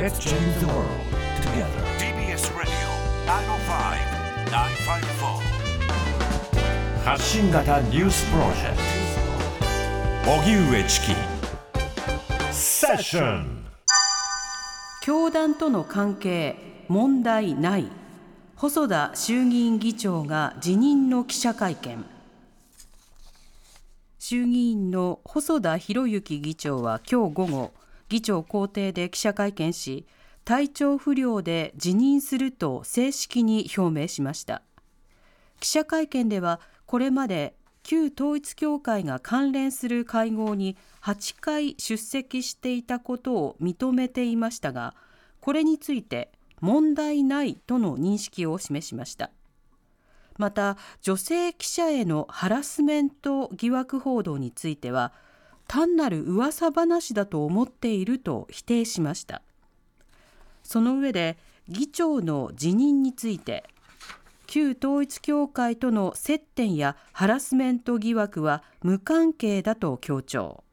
Let's change the world together. TBS Radio 905-954発信型ニュースプロジェクト。荻上チキ。セッション教団との関係問題ない。細田衆議院議長が辞任の記者会見。衆議院の細田博之議長は今日午後議長公邸で記者会見し体調不良で辞任すると正式に表明しました。記者会見ではこれまで旧統一教会が関連する会合に8回出席していたことを認めていましたがこれについて問題ないとの認識を示しました。また女性記者へのハラスメント疑惑報道については単なる噂話だと思っていると否定しました。その上で議長の辞任について旧統一教会との接点やハラスメント疑惑は無関係だと強調。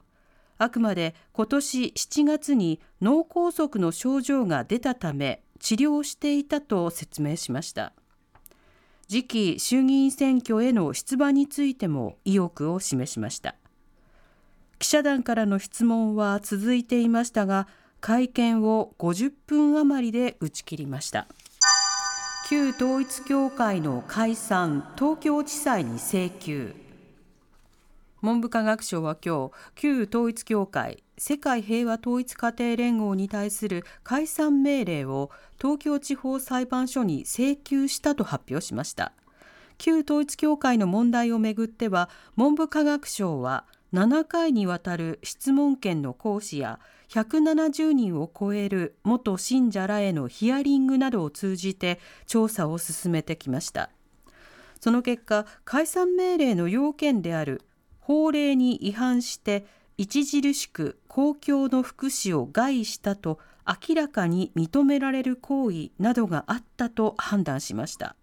あくまで今年7月に脳梗塞の症状が出たため治療していたと説明しました。次期衆議院選挙への出馬についても意欲を示しました。記者団からの質問は続いていましたが会見を50分余りで打ち切りました。旧統一教会の解散東京地裁に請求。文部科学省は今日旧統一教会世界平和統一家庭連合に対する解散命令を東京地方裁判所に請求したと発表しました。旧統一教会の問題をめぐっては文部科学省は7回にわたる質問権の行使や170人を超える元信者らへのヒアリングなどを通じて調査を進めてきました。その結果解散命令の要件である法令に違反して著しく公共の福祉を害したと明らかに認められる行為などがあったと判断しました。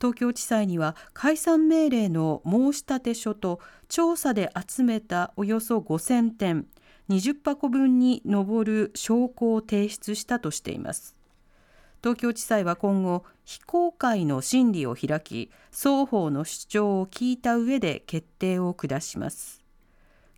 東京地裁には解散命令の申立書と調査で集めたおよそ5000点20箱分に上る証拠を提出したとしています。東京地裁は今後非公開の審理を開き双方の主張を聞いた上で決定を下します。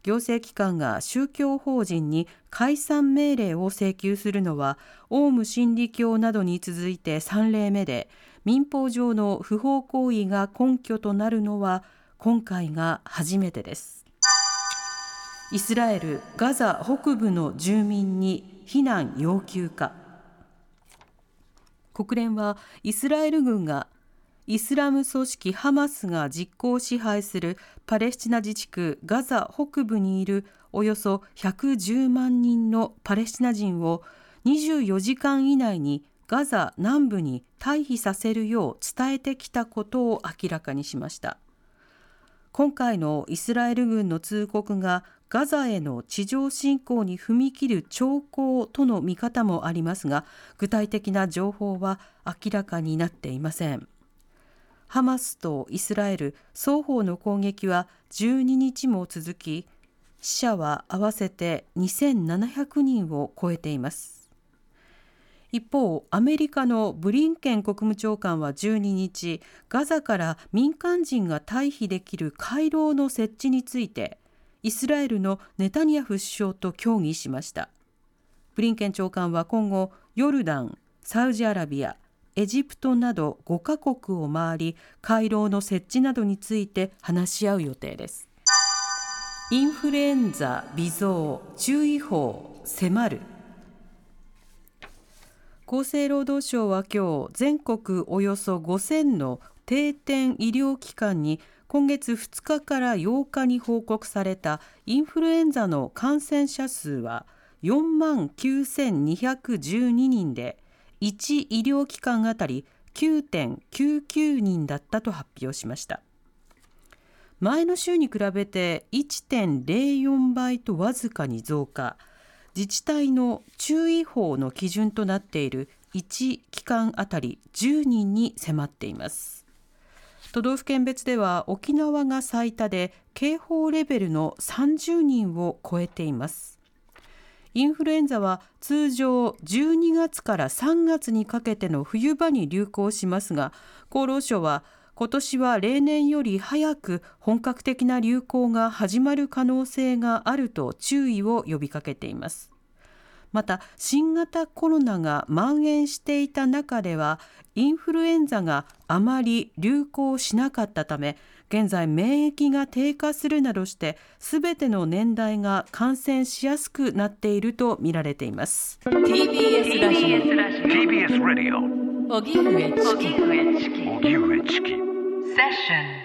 行政機関が宗教法人に解散命令を請求するのはオウム真理教などに続いて3例目で民法上の不法行為が根拠となるのは今回が初めてです。イスラエル・ガザ北部の住民に避難要求か。国連はイスラエル軍がイスラム組織ハマスが実効支配するパレスチナ自治区ガザ北部にいるおよそ110万人のパレスチナ人を24時間以内にガザ南部に退避させるよう伝えてきたことを明らかにしました。今回のイスラエル軍の通告がガザへの地上侵攻に踏み切る兆候との見方もありますが具体的な情報は明らかになっていません。ハマスとイスラエル双方の攻撃は12日も続き死者は合わせて2700人を超えています。一方アメリカのブリンケン国務長官は12日ガザから民間人が退避できる回廊の設置についてイスラエルのネタニヤフ首相と協議しました。ブリンケン長官は今後ヨルダンサウジアラビアエジプトなど5カ国を回り回廊の設置などについて話し合う予定です。インフルエンザ微増注意報迫る。厚生労働省は今日全国およそ5000の定点医療機関に今月2日から8日に報告されたインフルエンザの感染者数は4万9212人で1医療機関あたり9.99人だったと発表しました。前の週に比べて1.04倍とわずかに増加。自治体の注意報の基準となっている1機関あたり10人に迫っています。都道府県別では沖縄が最多で警報レベルの30人を超えています。インフルエンザは通常12月から3月にかけての冬場に流行しますが厚労省は今年は例年より早く本格的な流行が始まる可能性があると注意を呼びかけています。また新型コロナが蔓延していた中ではインフルエンザがあまり流行しなかったため現在免疫が低下するなどしてすべての年代が感染しやすくなっていると見られています。TBS ラジオ TBS ラディオ荻上チキ荻上チキセッション